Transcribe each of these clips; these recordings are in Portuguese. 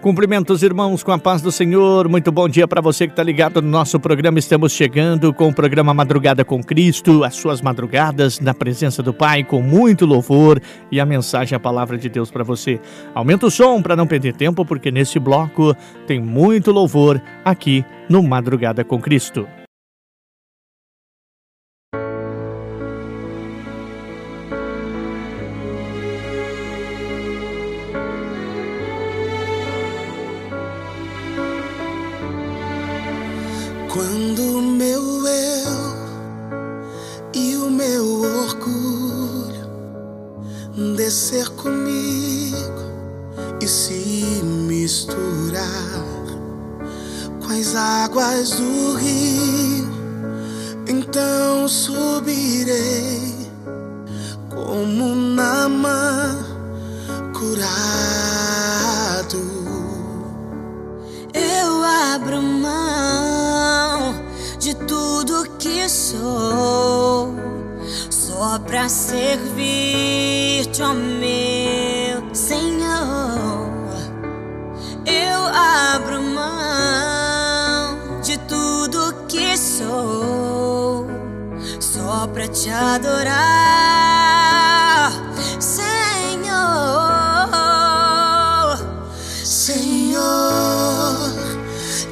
Cumprimentos, irmãos, com a paz do Senhor. Muito bom dia para você que está ligado no nosso programa. Estamos chegando com o programa Madrugada com Cristo, as suas madrugadas na presença do Pai, com muito louvor e a mensagem, a palavra de Deus para você. Aumenta o som para não perder tempo, porque nesse bloco tem muito louvor aqui no Madrugada com Cristo. Com as águas do rio, então subirei como Namã curado. Eu abro mão de tudo que sou, só pra servir-te, ó meu Senhor. Eu abro mão só pra te adorar, Senhor. Senhor,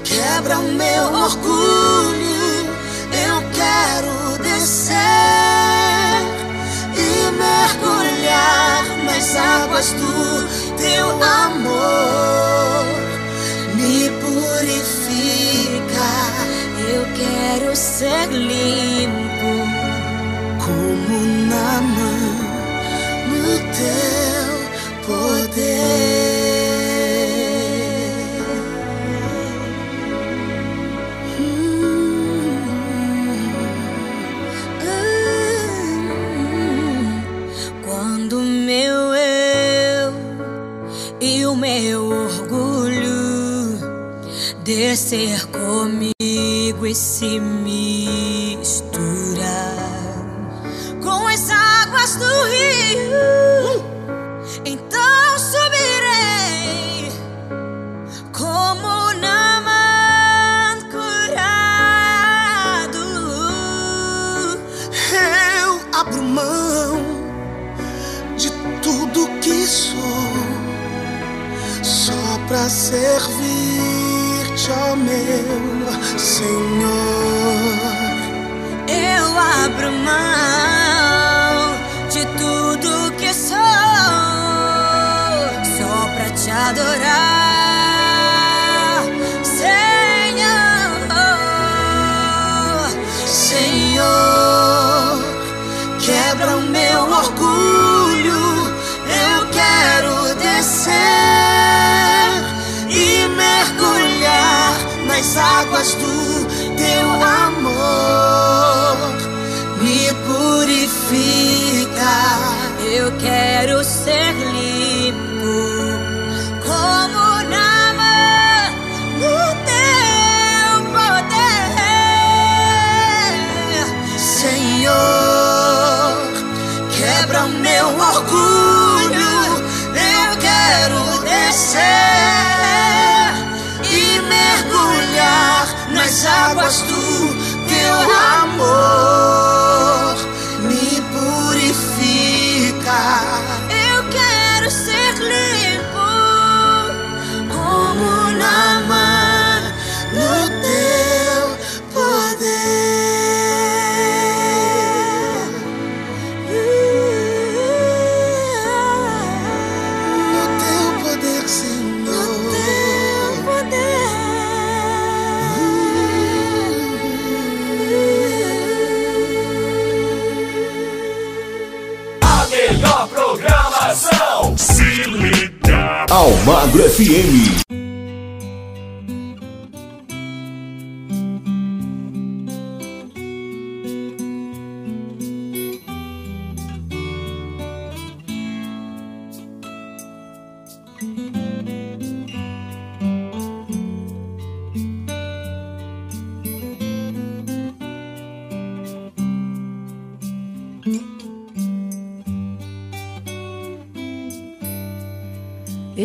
quebra o meu orgulho. Eu quero descer e mergulhar nas águas do teu amor. Ser limpo. como na mão no teu poder. Hum, Quando meu eu e o meu orgulho descer comigo e se misturar com as águas do rio, então subirei como Naman curado. Eu abro mão de tudo que sou, só pra servir-te, ó meu Senhor. Eu abro mão de tudo que sou, só pra te adorar, águas do teu amor. Me purifica. Eu quero ser limpo amor. Almagro FM.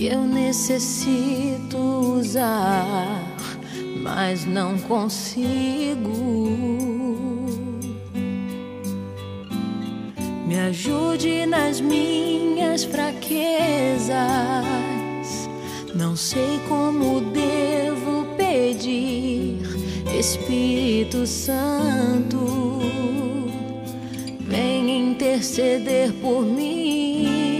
que eu necessito usar, mas não consigo. Me ajude nas minhas fraquezas. Não sei como devo pedir, Espírito Santo, vem interceder por mim.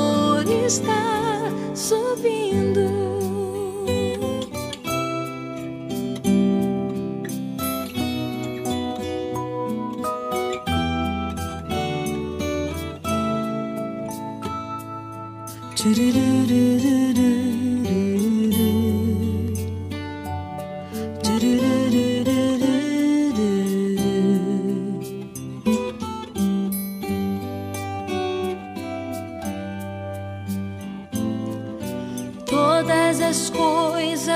está subindo. Todas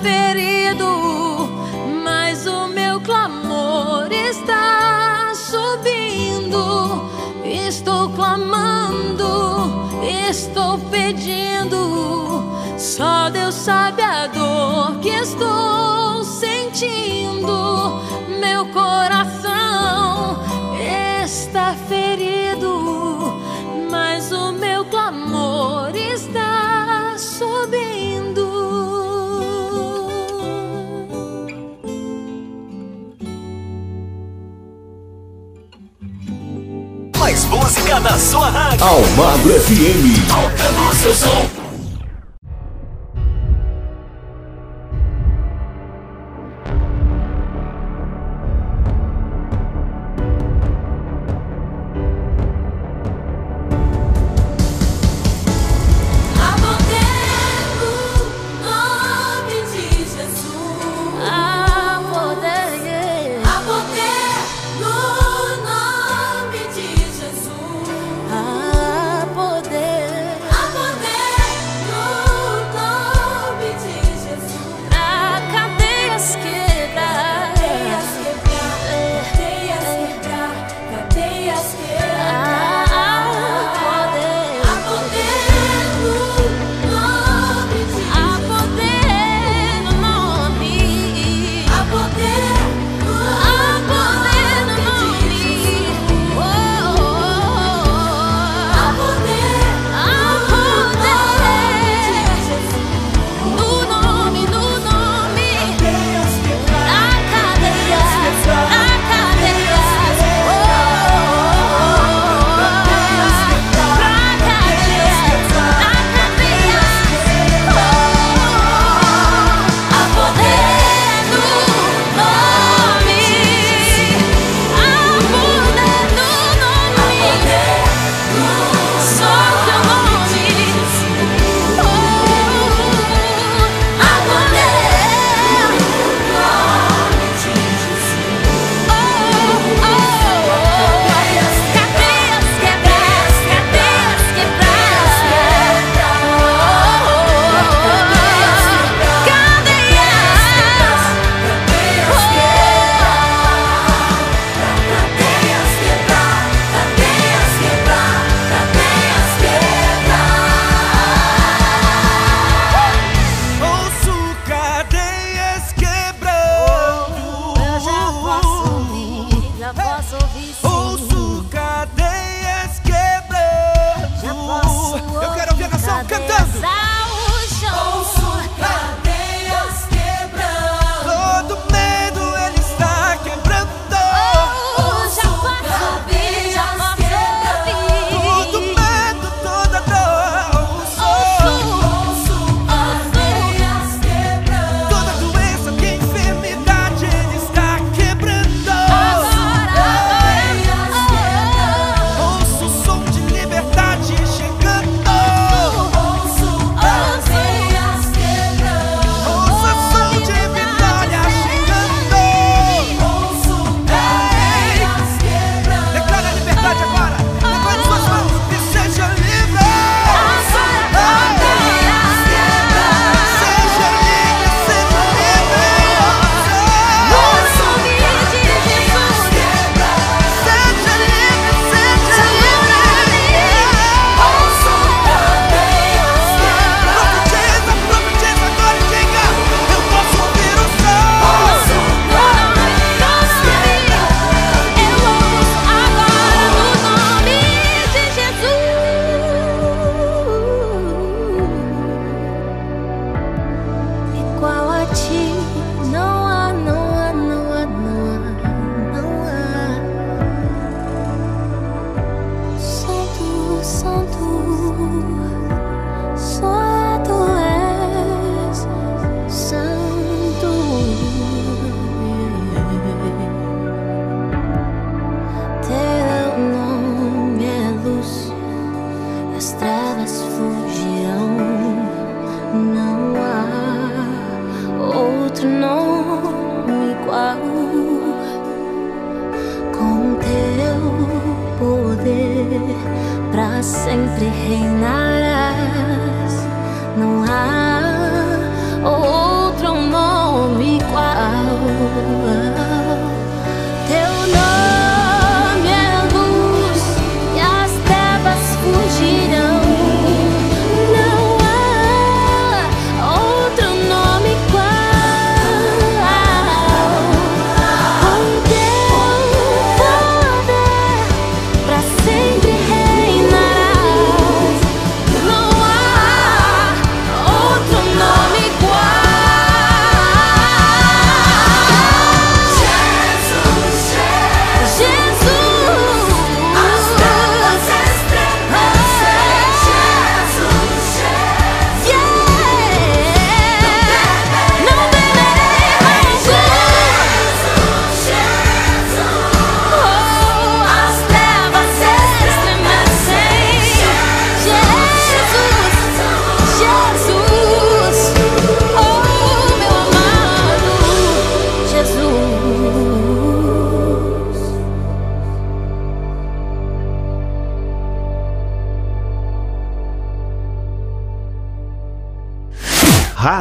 ferido, mas o meu clamor está subindo. Estou clamando, estou pedindo. Só Deus sabe a dor que estou sentindo. Meu coração está ferido, música na sua rádio. Almagro FM. Tocando o seu som.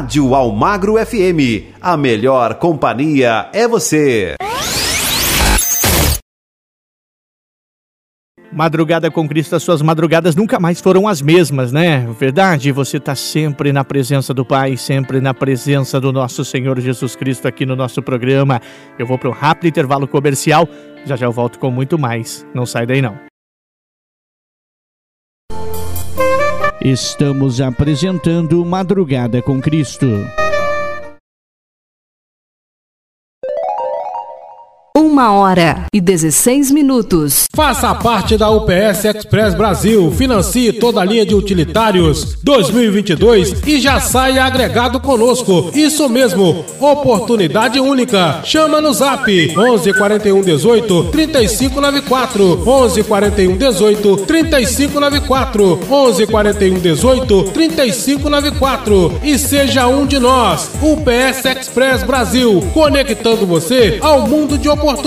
Rádio Almagro FM. A melhor companhia é você. Madrugada com Cristo, as suas madrugadas nunca mais foram as mesmas, né? Verdade, você está sempre na presença do Pai, sempre na presença do nosso Senhor Jesus Cristo aqui no nosso programa. Eu vou para um rápido intervalo comercial, já já eu volto com muito mais. Não sai daí não. Estamos apresentando Madrugada com Cristo. Uma hora e 16 minutos. Faça parte da UPS Express Brasil. Financie toda a linha de utilitários 2022 e já saia agregado conosco. Isso mesmo, oportunidade única. Chama no Zap 11 41 18 35 94 11 41 18 35 94 11 41 18 35 94 e seja um de nós. UPS Express Brasil, conectando você ao mundo de oportunidades.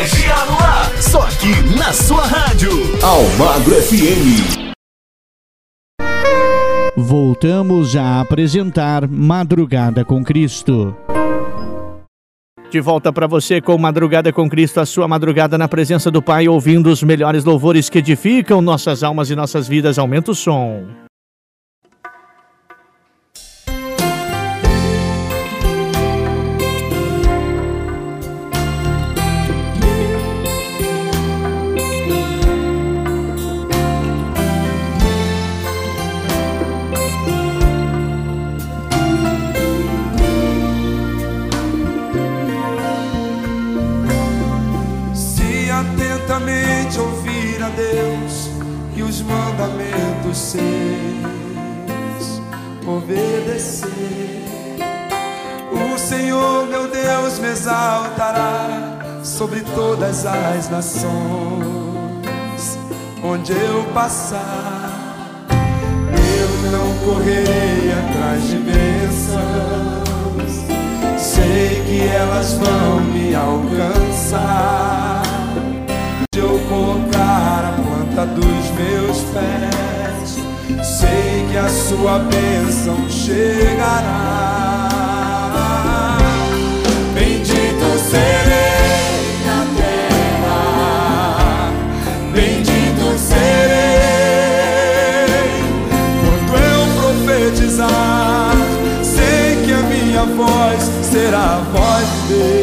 energia no ar. Só aqui na sua rádio. Almagro FM. Voltamos a apresentar Madrugada com Cristo. De volta para você com Madrugada com Cristo, a sua madrugada na presença do Pai, ouvindo os melhores louvores que edificam nossas almas e nossas vidas. Aumenta o som. Me exaltará sobre todas as nações, onde eu passar. Eu não correrei atrás de bênçãos, sei que elas vão me alcançar. De eu colocar a planta dos meus pés, sei que a sua bênção chegará. Voz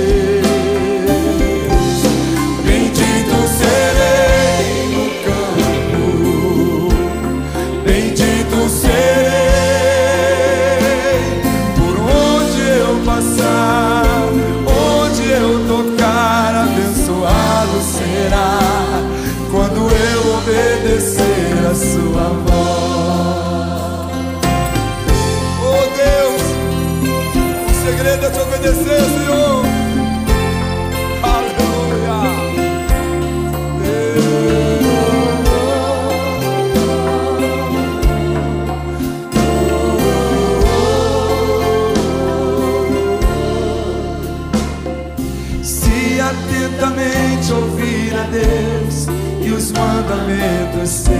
Deus e os mandamentos seus.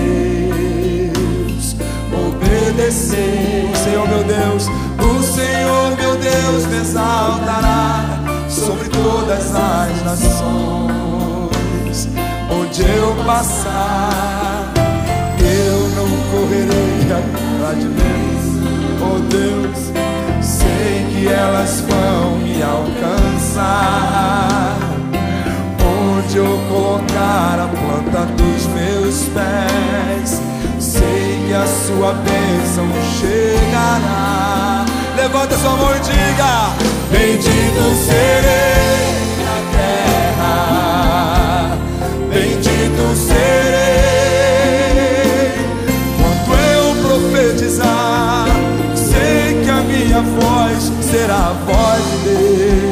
Obedecer, o Senhor meu Deus, o Senhor meu Deus me exaltará sobre todas as nações, onde eu passar, eu não correrei atrás de Deus, oh Deus, sei que elas vão me alcançar. Onde eu colocar a planta dos meus pés, sei que a sua bênção chegará. Levanta sua mão e diga: Bendito serei na terra, bendito serei quando eu profetizar. Sei que a minha voz será a voz de Deus.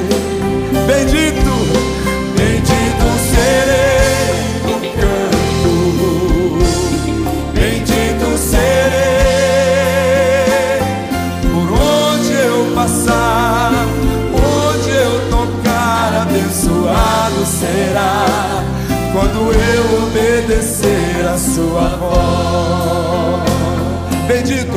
Sua voz. Bendito,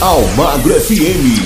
Almagro FM.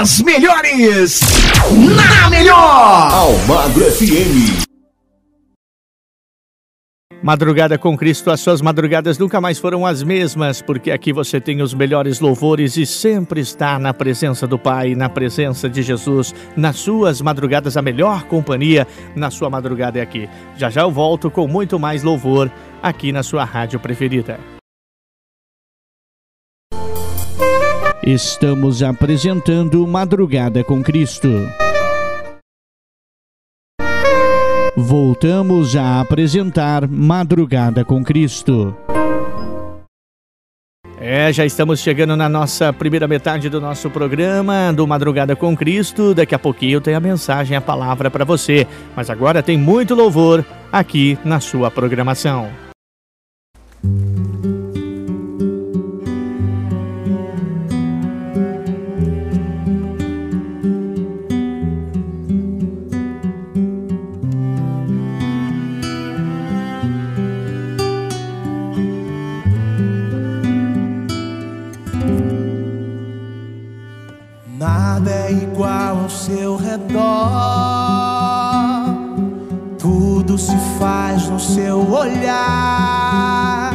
As melhores na melhor. Almagro FM. Madrugada com Cristo, as suas madrugadas nunca mais foram as mesmas, porque aqui você tem os melhores louvores e sempre está na presença do Pai, na presença de Jesus, nas suas madrugadas, a melhor companhia na sua madrugada é aqui. Já já eu volto com muito mais louvor aqui na sua rádio preferida. Estamos apresentando Madrugada com Cristo. Voltamos a apresentar Madrugada com Cristo. É, já estamos chegando na nossa primeira metade do nosso programa do Madrugada com Cristo. Daqui a pouquinho tem a mensagem, a palavra para você. Mas agora tem muito louvor aqui na sua programação. Se faz no seu olhar.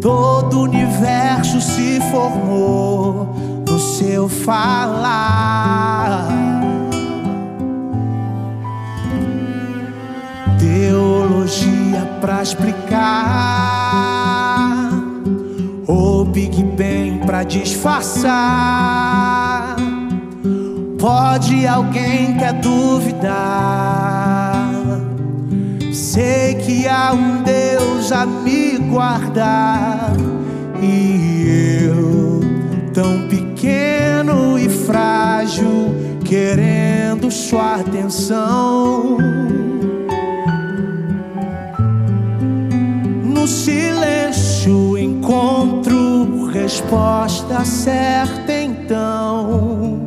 Todo o universo se formou no seu falar. Teologia pra explicar. O Big Bang pra disfarçar Pode alguém quer duvidar? Há um Deus a me guardar e eu, tão pequeno e frágil, querendo sua atenção. No silêncio encontro resposta certa então.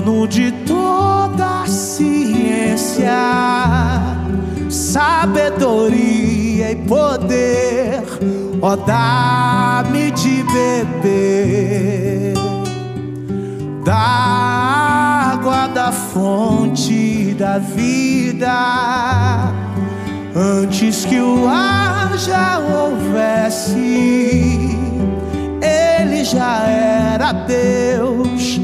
Dono de toda a ciência, sabedoria e poder, ó, dá-me de beber da água da fonte da vida. Antes que o ar já houvesse, ele já era Deus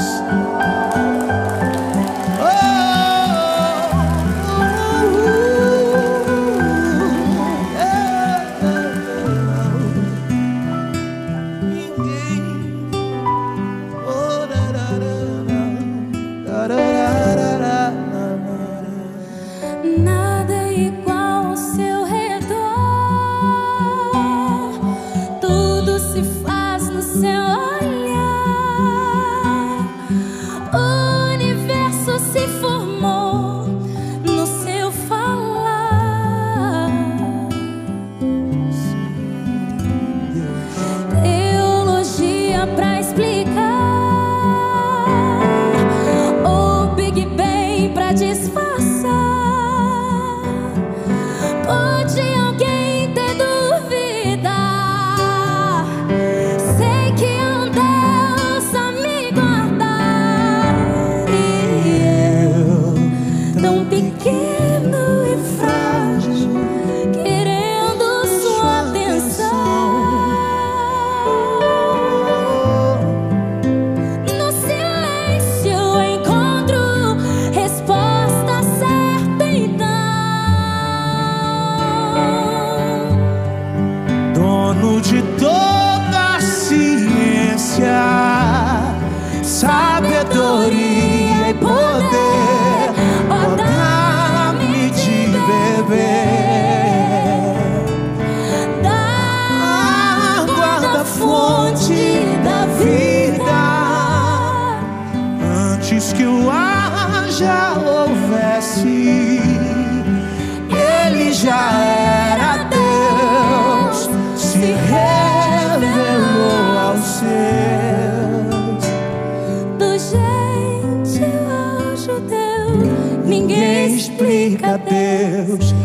Fica Deus.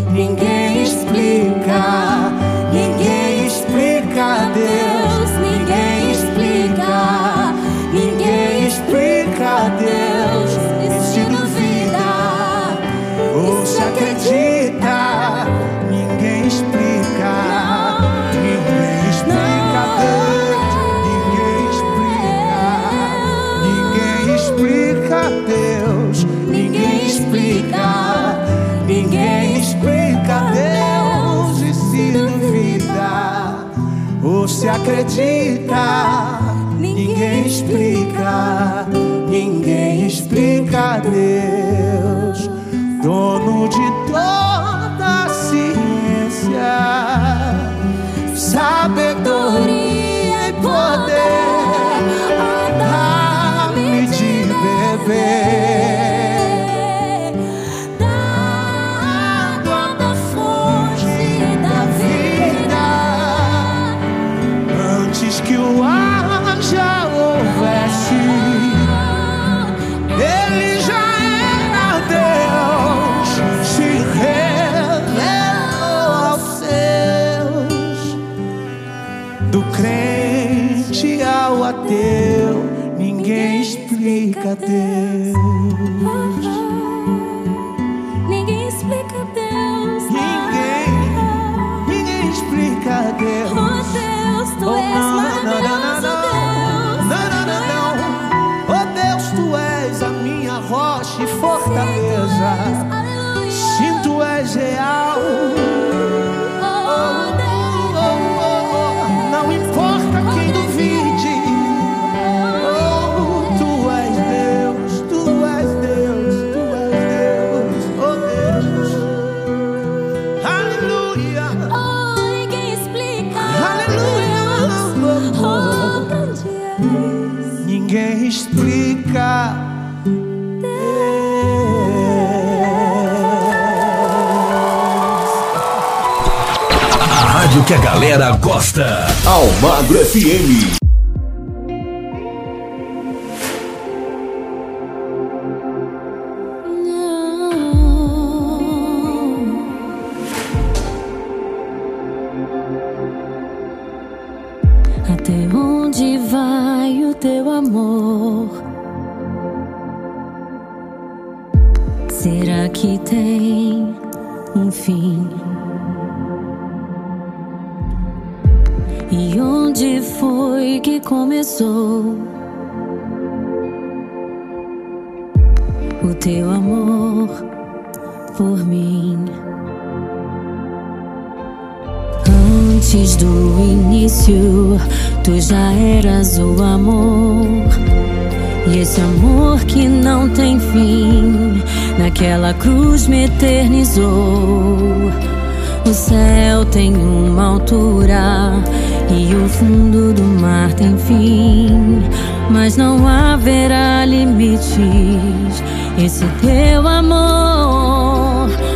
acredita, ninguém explica, ninguém explica Deus. Dono que a galera gosta. Almagro FM. por mim. Antes do início, tu já eras o amor. E esse amor que não tem fim, naquela cruz me eternizou. O céu tem uma altura e o fundo do mar tem fim, mas não haverá limites. Esse teu amor. know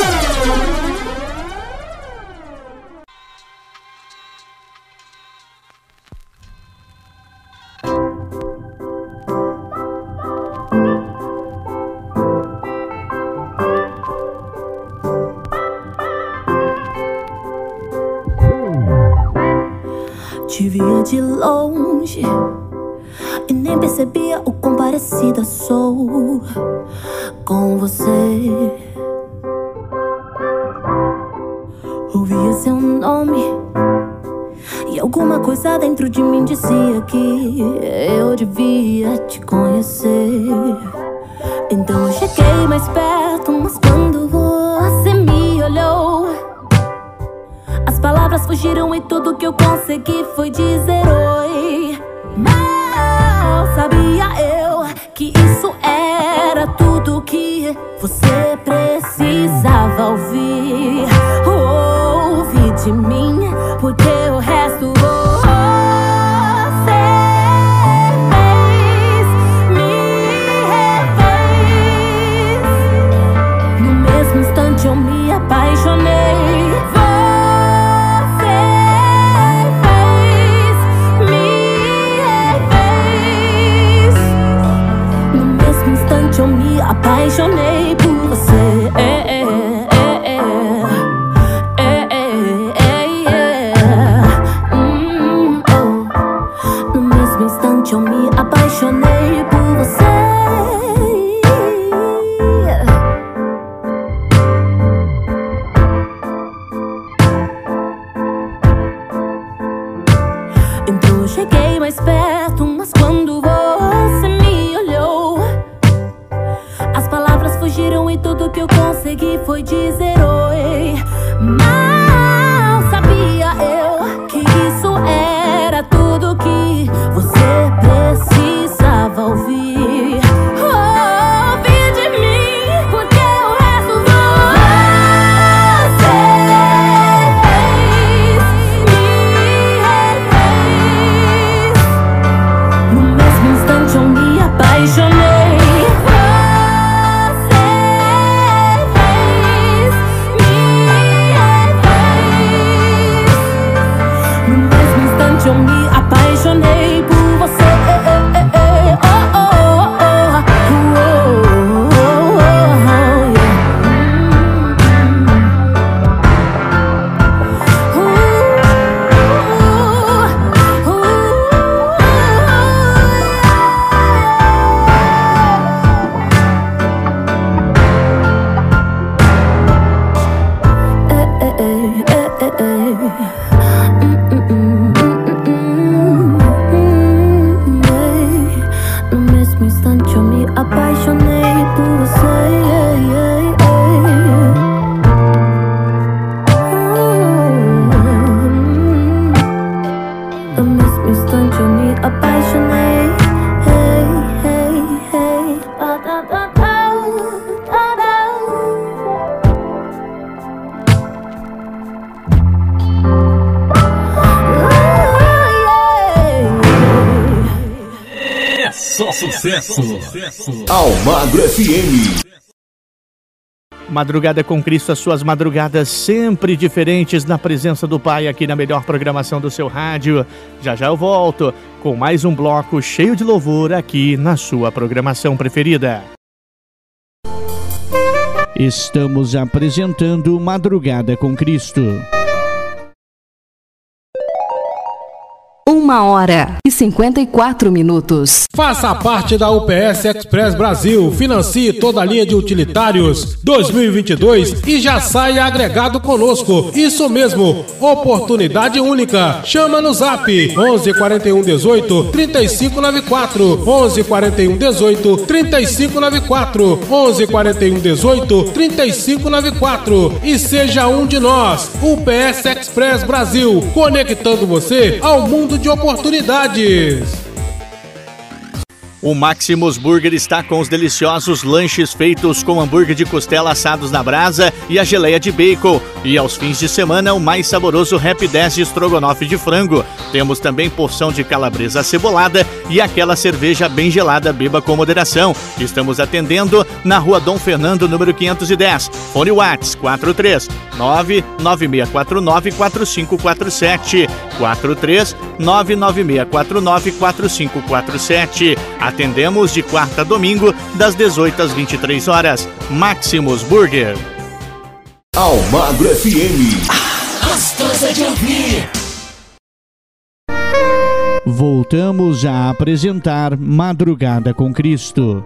parecida sou com você. Ouvia seu nome e alguma coisa dentro de mim dizia que eu devia te conhecer. Então eu cheguei mais perto, mas quando você me olhou, as palavras fugiram e tudo que eu consegui foi dizer oi. Mal sabia eu que isso era tudo que você precisava ouvir. Ouve de mim. Então cheguei mais perto, mas quando você me olhou, as palavras fugiram e tudo que eu consegui foi dizer oi. Mal sabia eu que isso era tudo que você precisava ouvir. Madrugada com Cristo, as suas madrugadas sempre diferentes na presença do Pai aqui na melhor programação do seu rádio. Já já eu volto com mais um bloco cheio de louvor aqui na sua programação preferida. Estamos apresentando Madrugada com Cristo. Uma hora e 54 minutos. Faça parte da UPS Express Brasil, financie toda a linha de utilitários 2022 e já saia agregado conosco. Isso mesmo, oportunidade única. Chama no Zap 11 41 18 3594 11 41 18 3594 11 41 18 3594 e seja um de nós. UPS Express Brasil, conectando você ao mundo de oportunidades oportunidades. O Maximus Burger está com os deliciosos lanches feitos com hambúrguer de costela assados na brasa e a geleia de bacon. E aos fins de semana, o mais saboroso Rap 10 de estrogonofe de frango. Temos também porção de calabresa acebolada e aquela cerveja bem gelada, beba com moderação. Estamos atendendo na rua Dom Fernando, número 510. Fone Whats 43 99649 4547 43 99649 4547. Atendemos de quarta a domingo, das 18 às 23 horas. Maximus Burger. Almagro FM. Gostosa de ouvir. Voltamos a apresentar Madrugada com Cristo.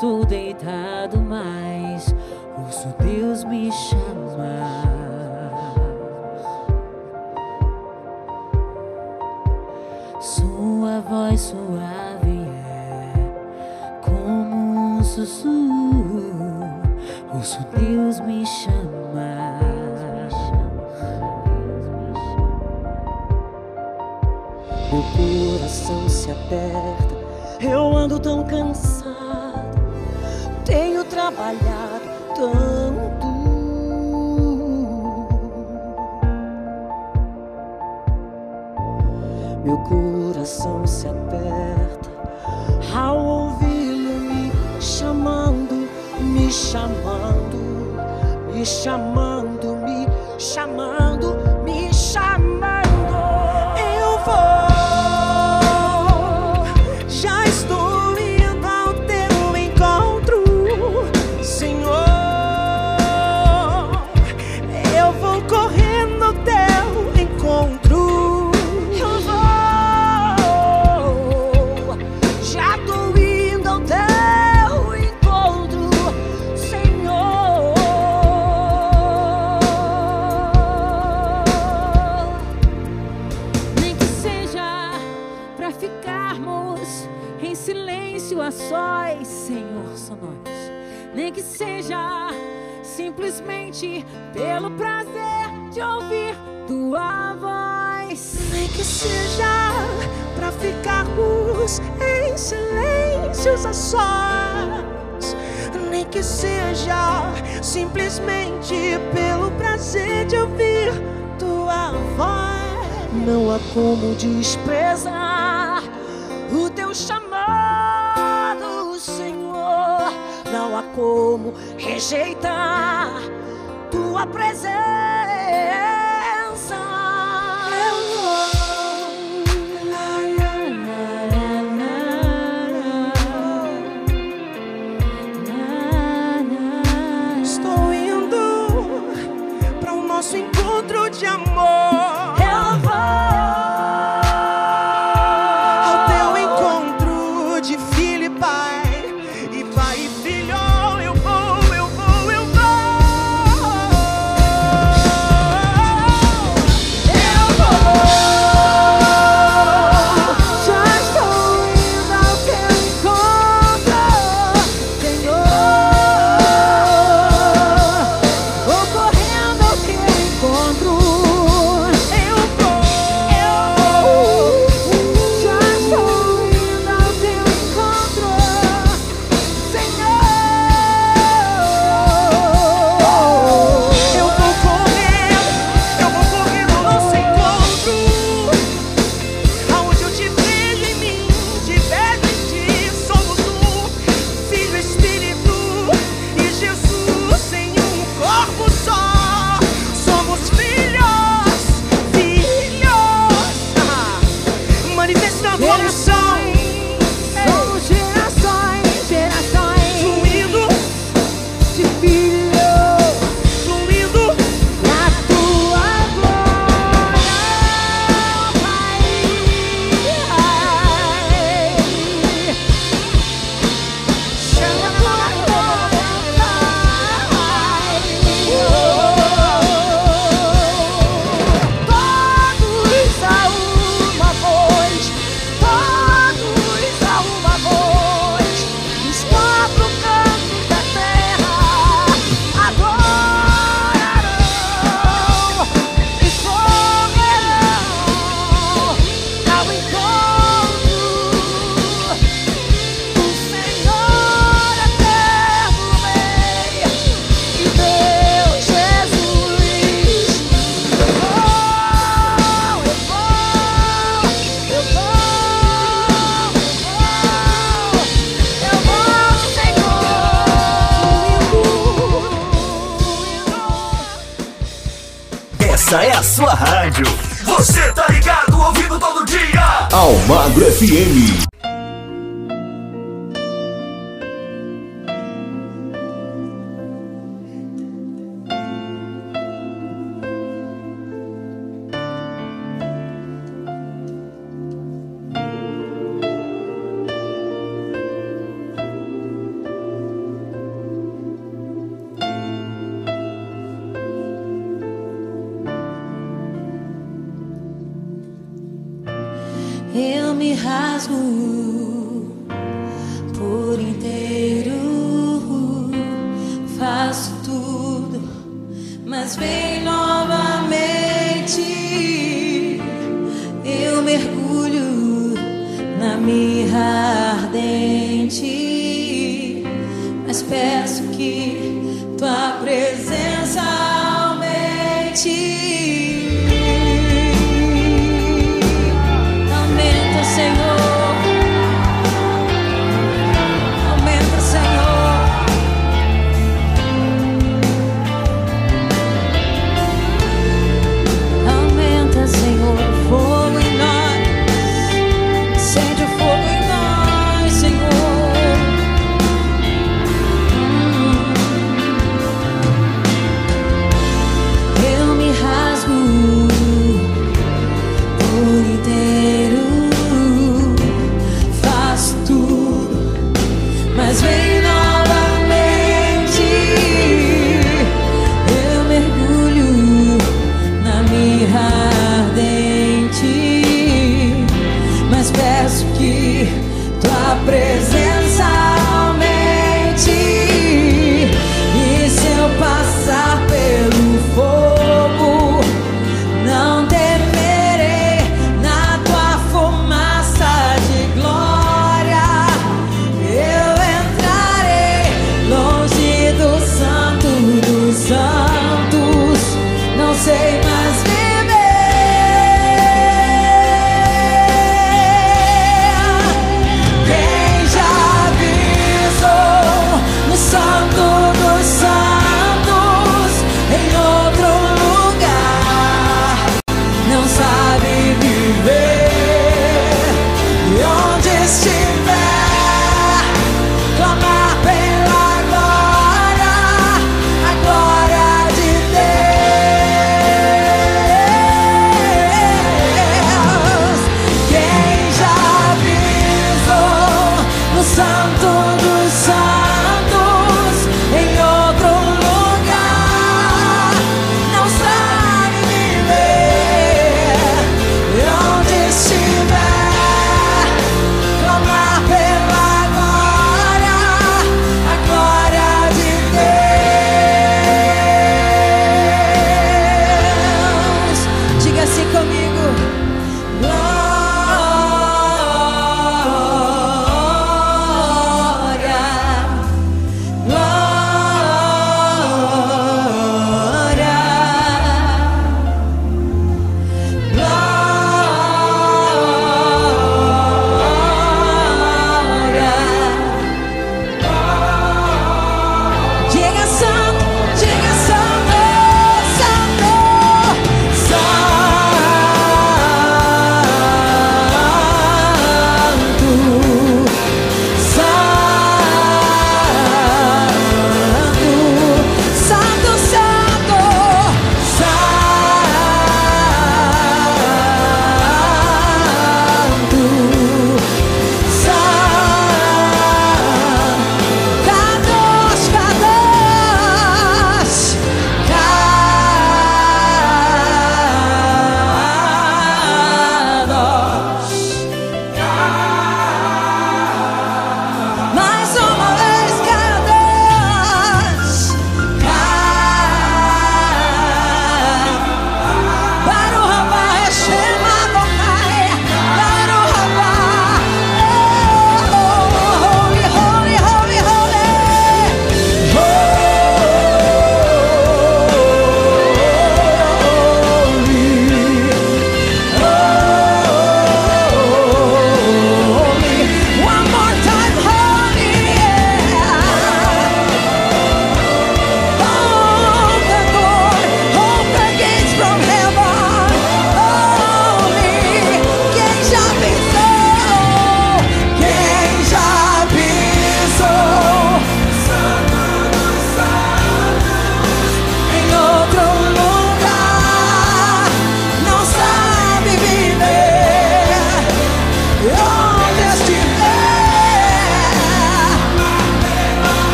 Estou deitado, mas ouço Deus me chamar. Sua voz suave é como um sussurro, ouço Deus me chamar. Meu coração se aperta, eu ando tão cansado, tenho trabalhado tanto. Meu coração se aperta ao ouvi-lo me chamando, me chamando, me chamando, me chamando, me Rádio simplesmente pelo prazer de ouvir tua voz. Nem é que seja pra ficarmos em silêncio a sós. Nem que seja simplesmente pelo prazer de ouvir tua voz. Não há como desprezar o teu chamado. não há como rejeitar tua presença. me rasgo por inteiro. Faço tudo, mas vem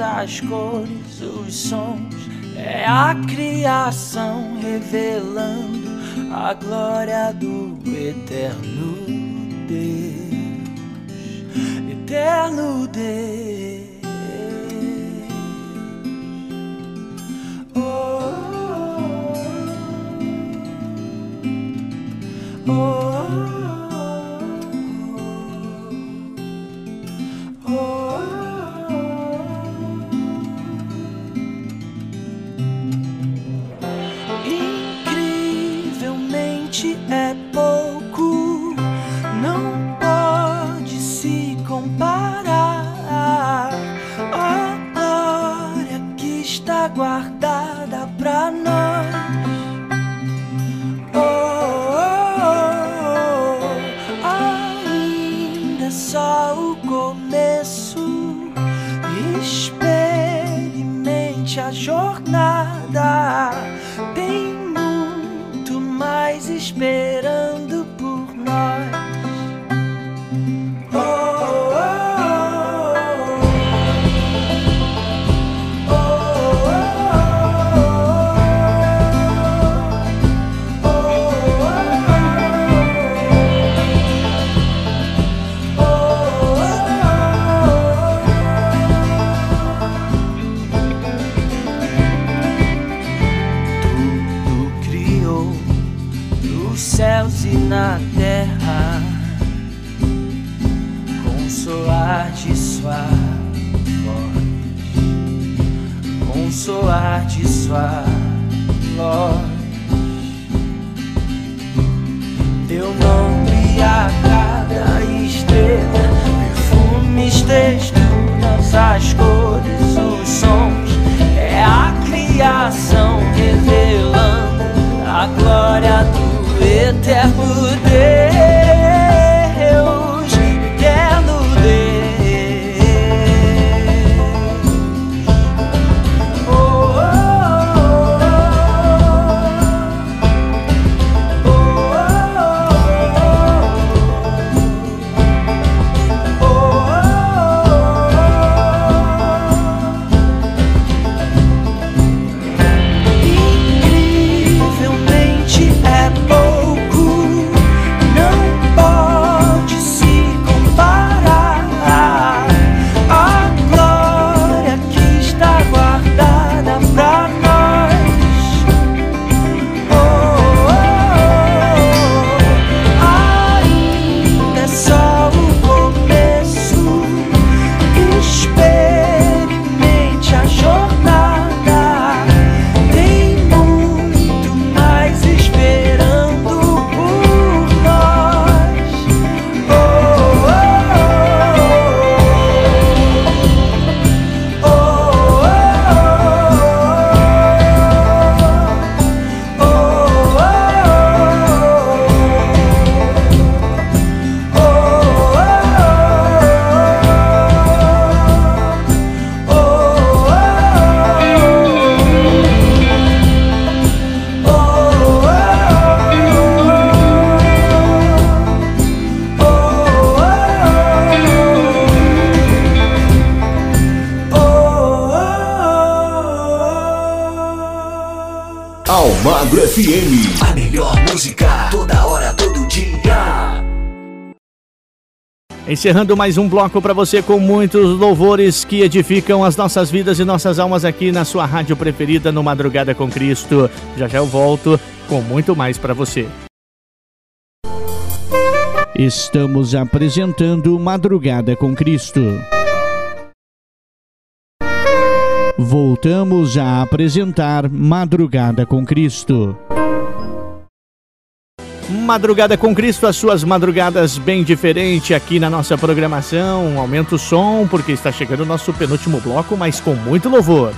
As cores, os sons. É a criação revelando a glória do eterno Deus, eterno Deus. Oh, oh, oh, voz. Deu nome a cada estrela, perfumes, texturas, as cores, os sons. É a criação revelando a glória do eterno Deus, encerrando mais um bloco para você com muitos louvores que edificam as nossas vidas e nossas almas aqui na sua rádio preferida no Madrugada com Cristo. Já já eu volto com muito mais para você. Estamos apresentando Madrugada com Cristo. Voltamos a apresentar Madrugada com Cristo. Madrugada com Cristo, as suas madrugadas bem diferente aqui na nossa programação. Aumenta o som porque está chegando o nosso penúltimo bloco, mas com muito louvor.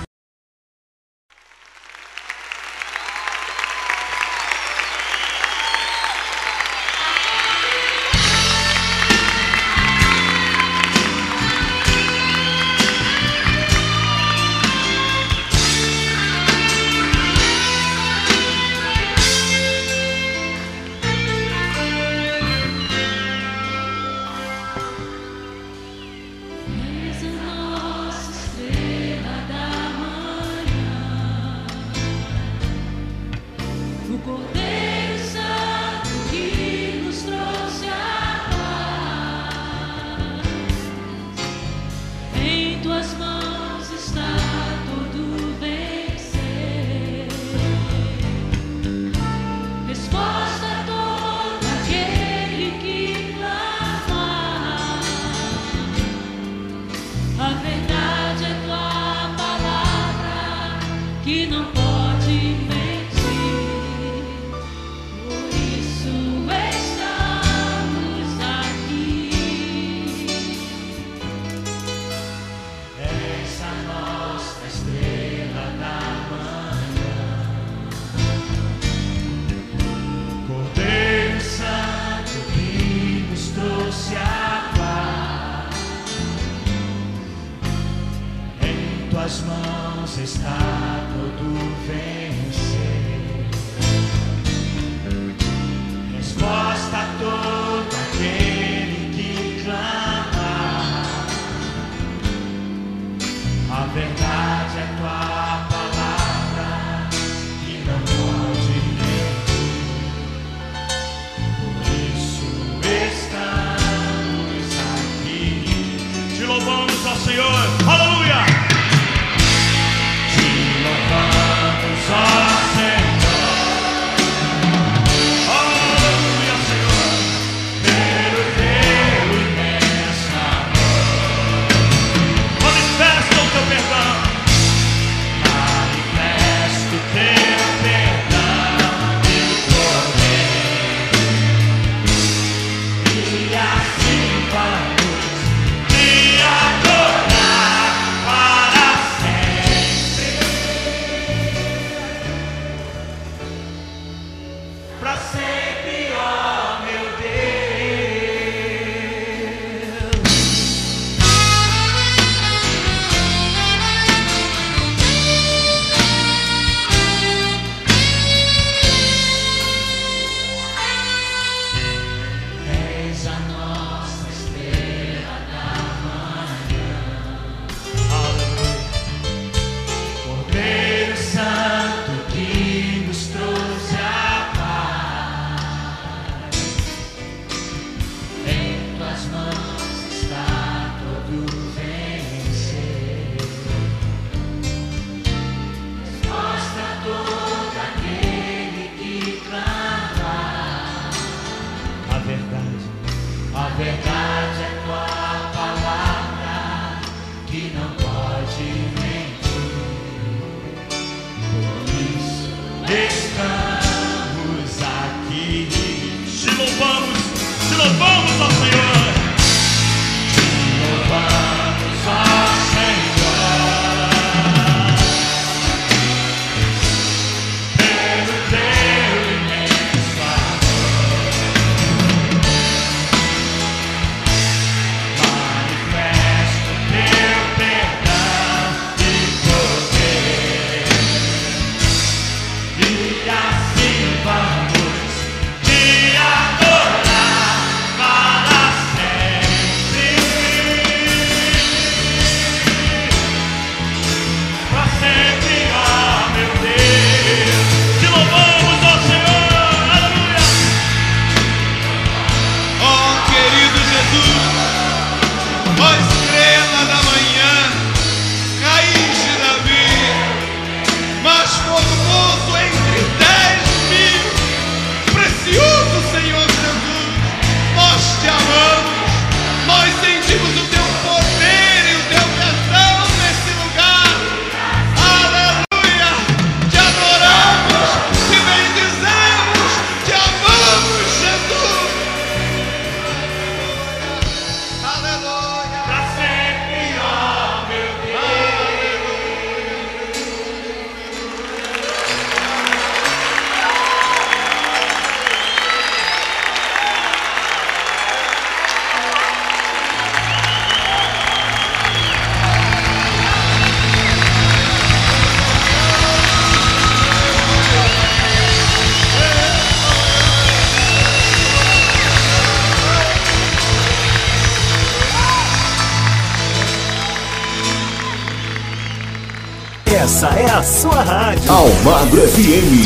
FM.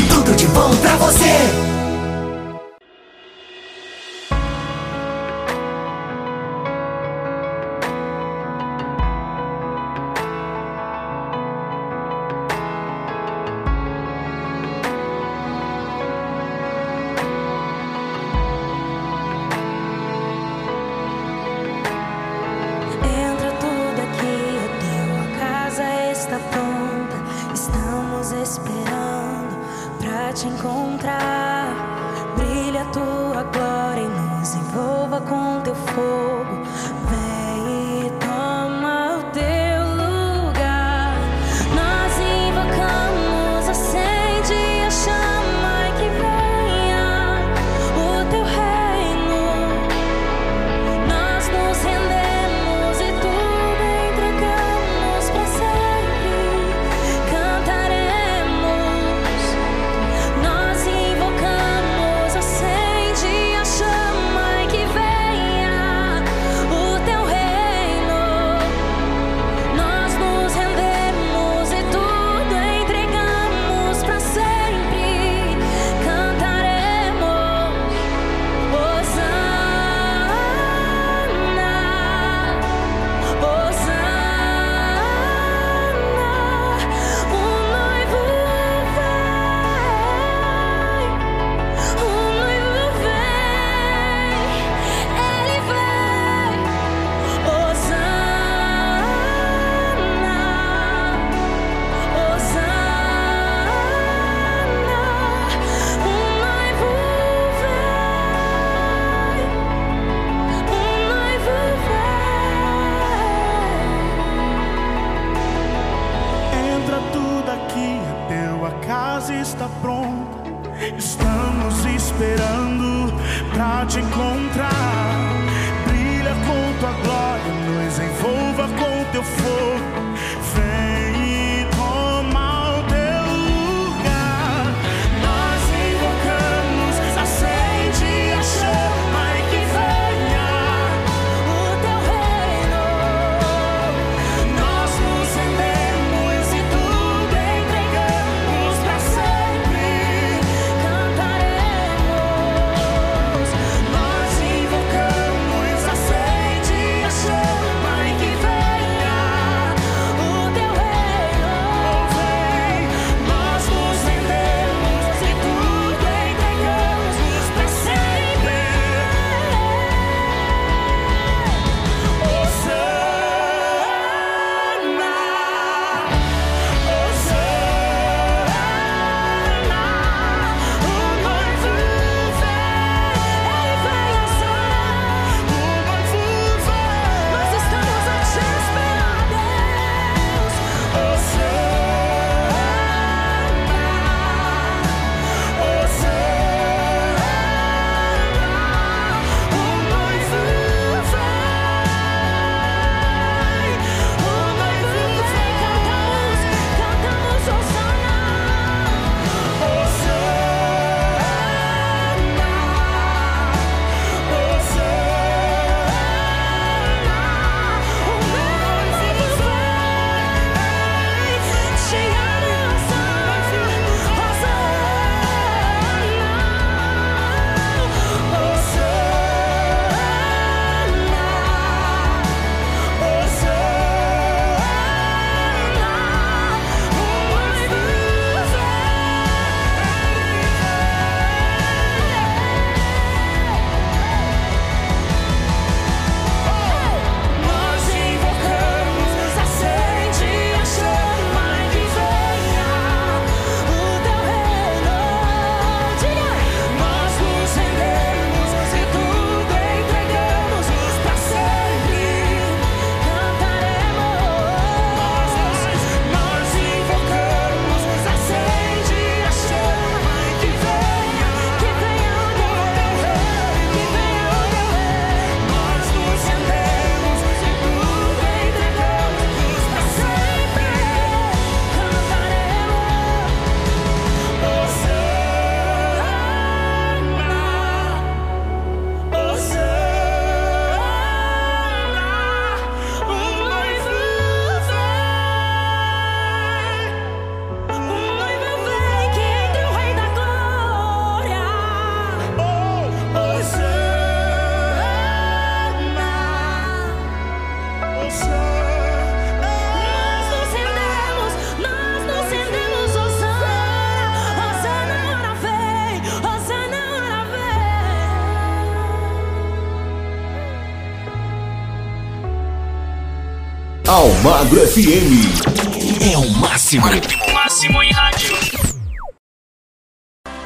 FM. É o máximo. Máximo em rádio.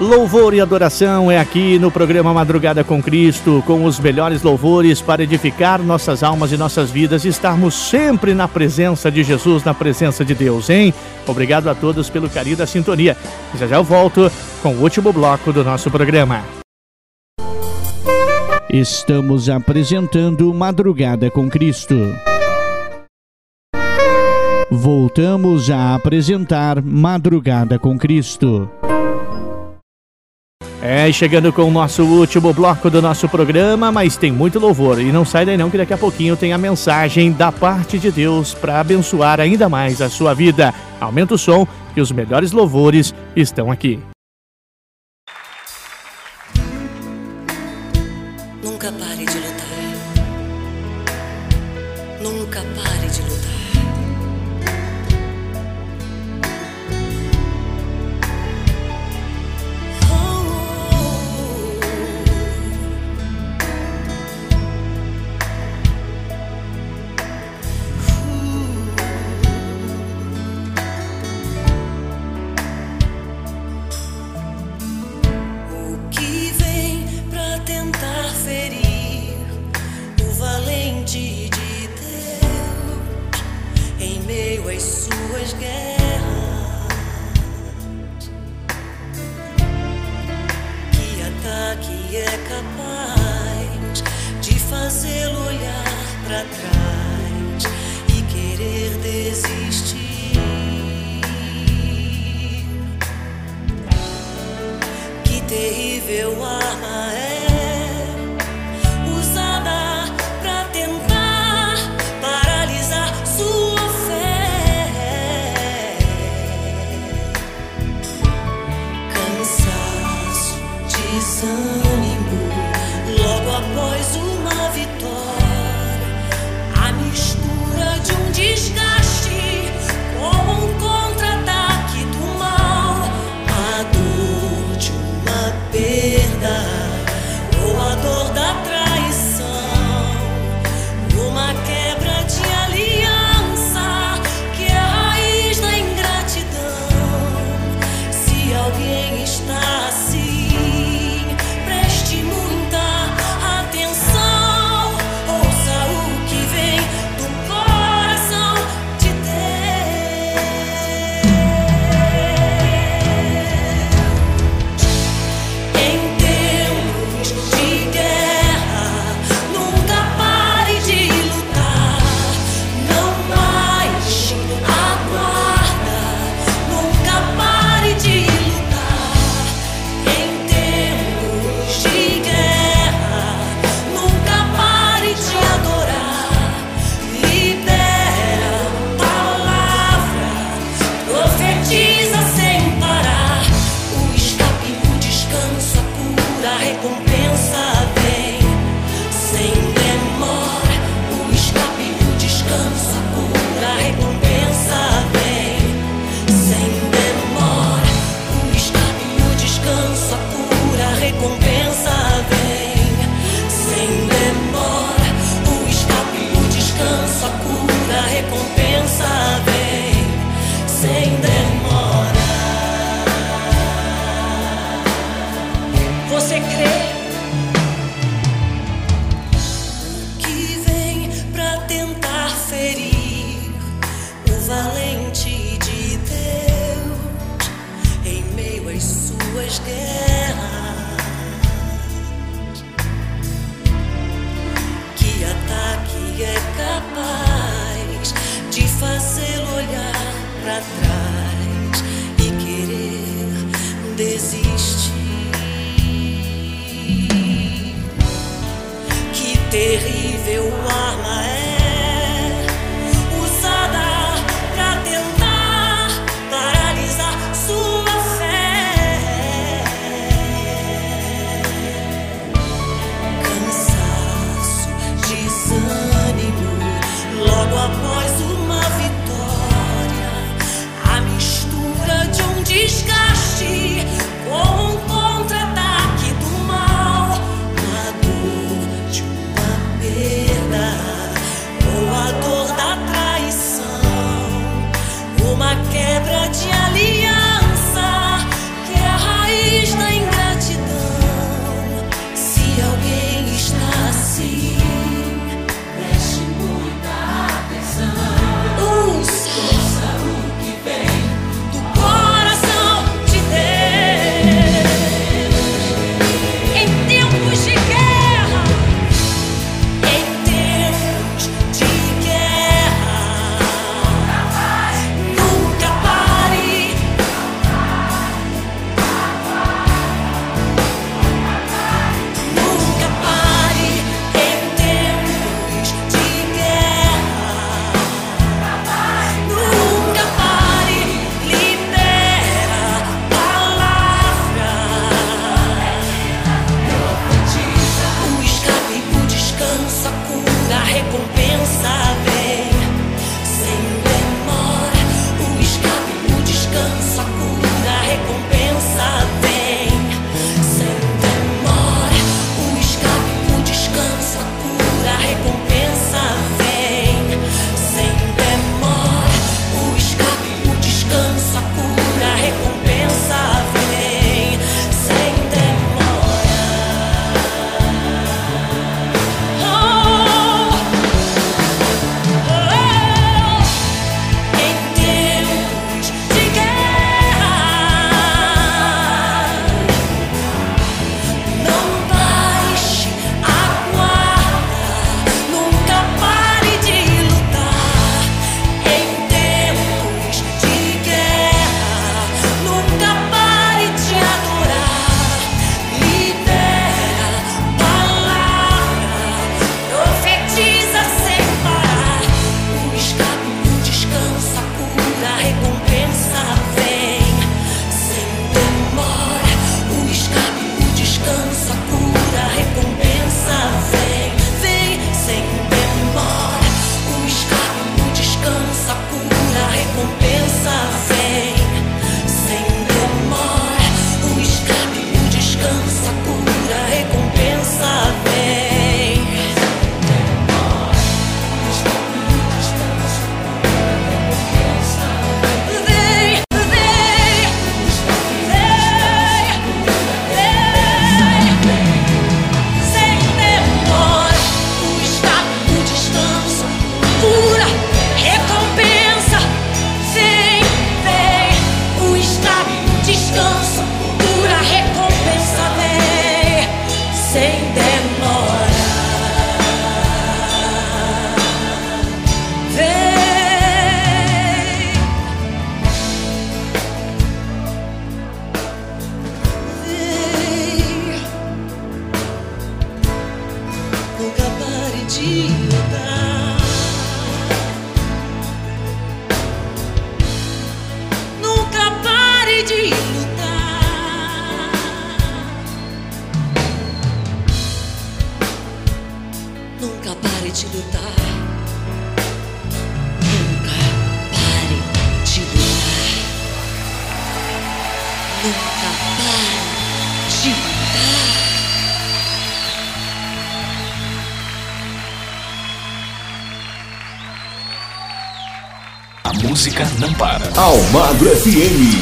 Louvor e adoração é aqui no programa Madrugada com Cristo, com os melhores louvores para edificar nossas almas e nossas vidas e estarmos sempre na presença de Jesus, na presença de Deus, hein? Obrigado a todos pelo carinho da sintonia. Já já eu volto com o último bloco do nosso programa. Estamos apresentando Madrugada com Cristo. Voltamos a apresentar Madrugada com Cristo. É, chegando com o nosso último bloco do nosso programa, mas tem muito louvor. E não sai daí não, que daqui a pouquinho tem a mensagem da parte de Deus para abençoar ainda mais a sua vida. Aumenta o som, que os melhores louvores estão aqui. Almagro FM.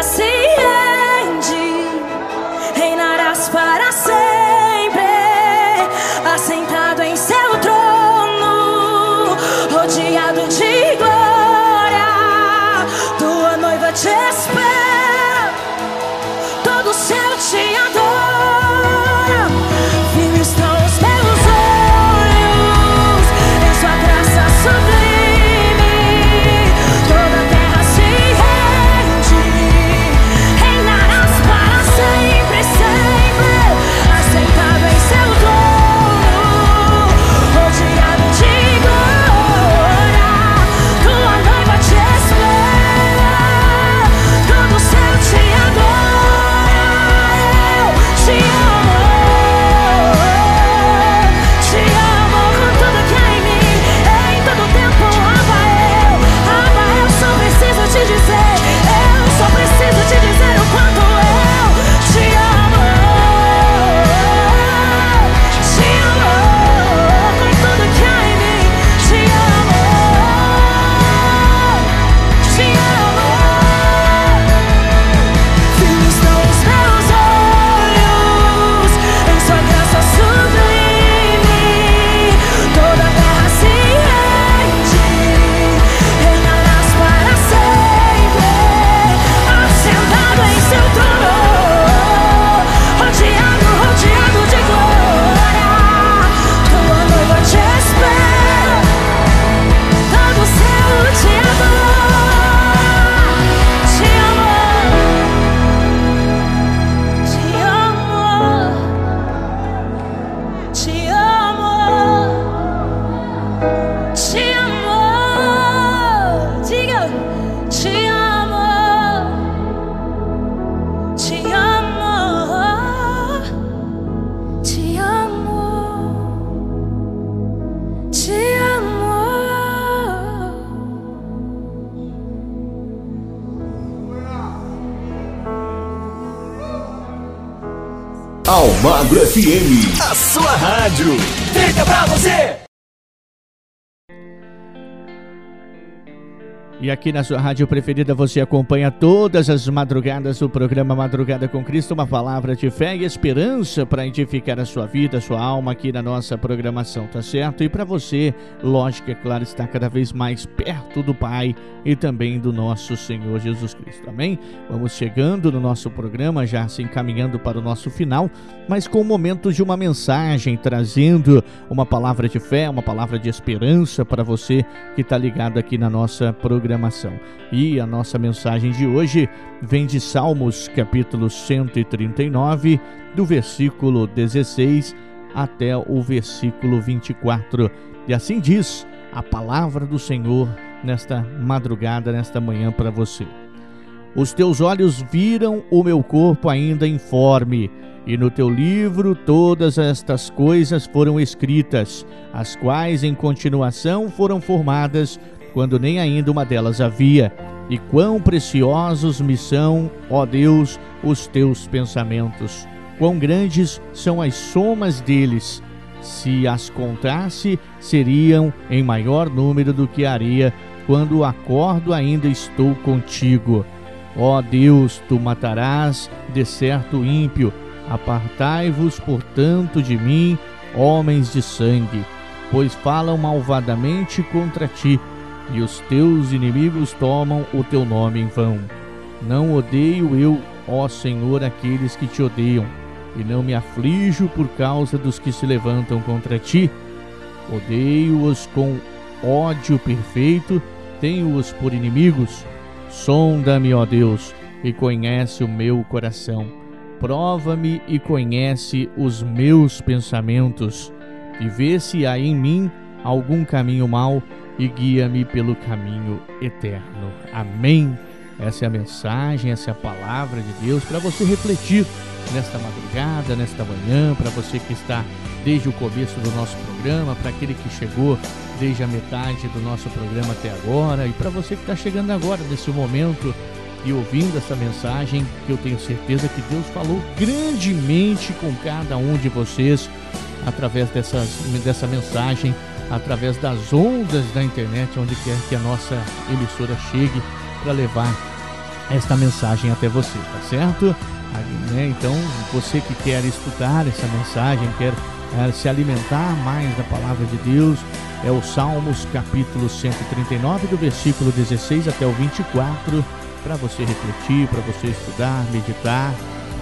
Se rende, reinarás para sempre, Almagro FM. A sua rádio. Fica pra você. E aqui na sua rádio preferida você acompanha todas as madrugadas o programa Madrugada com Cristo, uma palavra de fé e esperança para edificar a sua vida, a sua alma aqui na nossa programação, tá certo? E para você, lógico, é claro, estar cada vez mais perto do Pai e também do nosso Senhor Jesus Cristo. Amém? Vamos chegando no nosso programa, já se encaminhando para o nosso final, mas com momentos de uma mensagem, trazendo uma palavra de fé, uma palavra de esperança para você que está ligado aqui na nossa programação. E a nossa mensagem de hoje vem de Salmos, capítulo 139, do versículo 16 até o versículo 24. E assim diz a palavra do Senhor nesta madrugada, nesta manhã para você. Os teus olhos viram o meu corpo ainda informe, e no teu livro todas estas coisas foram escritas, as quais em continuação foram formadas, quando nem ainda uma delas havia. E quão preciosos me são, ó Deus, os teus pensamentos. Quão grandes são as somas deles. Se as contasse, seriam em maior número do que a areia, quando acordo ainda estou contigo. Ó Deus, tu matarás de certo ímpio. Apartai-vos, portanto, de mim, homens de sangue, pois falam malvadamente contra ti, e os teus inimigos tomam o teu nome em vão. Não odeio eu, ó Senhor, aqueles que te odeiam, e não me aflijo por causa dos que se levantam contra ti. Odeio-os com ódio perfeito, tenho-os por inimigos. Sonda-me, ó Deus, e conhece o meu coração. Prova-me e conhece os meus pensamentos, e vê se há em mim algum caminho mau e guia-me pelo caminho eterno. Amém. Essa é a mensagem, essa é a palavra de Deus para você refletir nesta madrugada, nesta manhã, para você que está desde o começo do nosso programa, para aquele que chegou desde a metade do nosso programa até agora e para você que está chegando agora nesse momento e ouvindo essa mensagem, que eu tenho certeza que Deus falou grandemente com cada um de vocês através dessas, dessa mensagem, através das ondas da internet, onde quer que a nossa emissora chegue para levar esta mensagem até você, tá certo? Aí, né, Então, você que quer estudar essa mensagem, quer eh, se alimentar mais da palavra de Deus, é o Salmos capítulo 139, do versículo 16 até o 24, para você refletir, para você estudar, meditar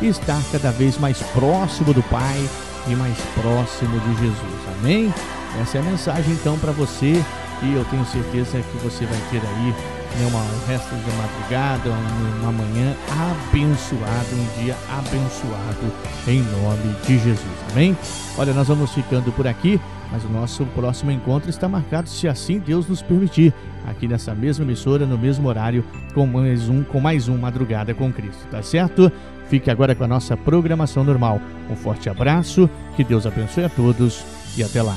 e estar cada vez mais próximo do Pai e mais próximo de Jesus. Amém? Essa é a mensagem então para você e eu tenho certeza que você vai ter aí né, uma, um resto de madrugada, um- uma manhã abençoada, um dia abençoado em nome de Jesus. Amém? Olha, nós vamos ficando por aqui, mas o nosso próximo encontro está marcado, se assim Deus nos permitir, aqui nessa mesma emissora, no mesmo horário, com mais um, com mais um Madrugada com Cristo, tá certo? Fique agora com a nossa programação normal. Um forte abraço, que Deus abençoe a todos e até lá.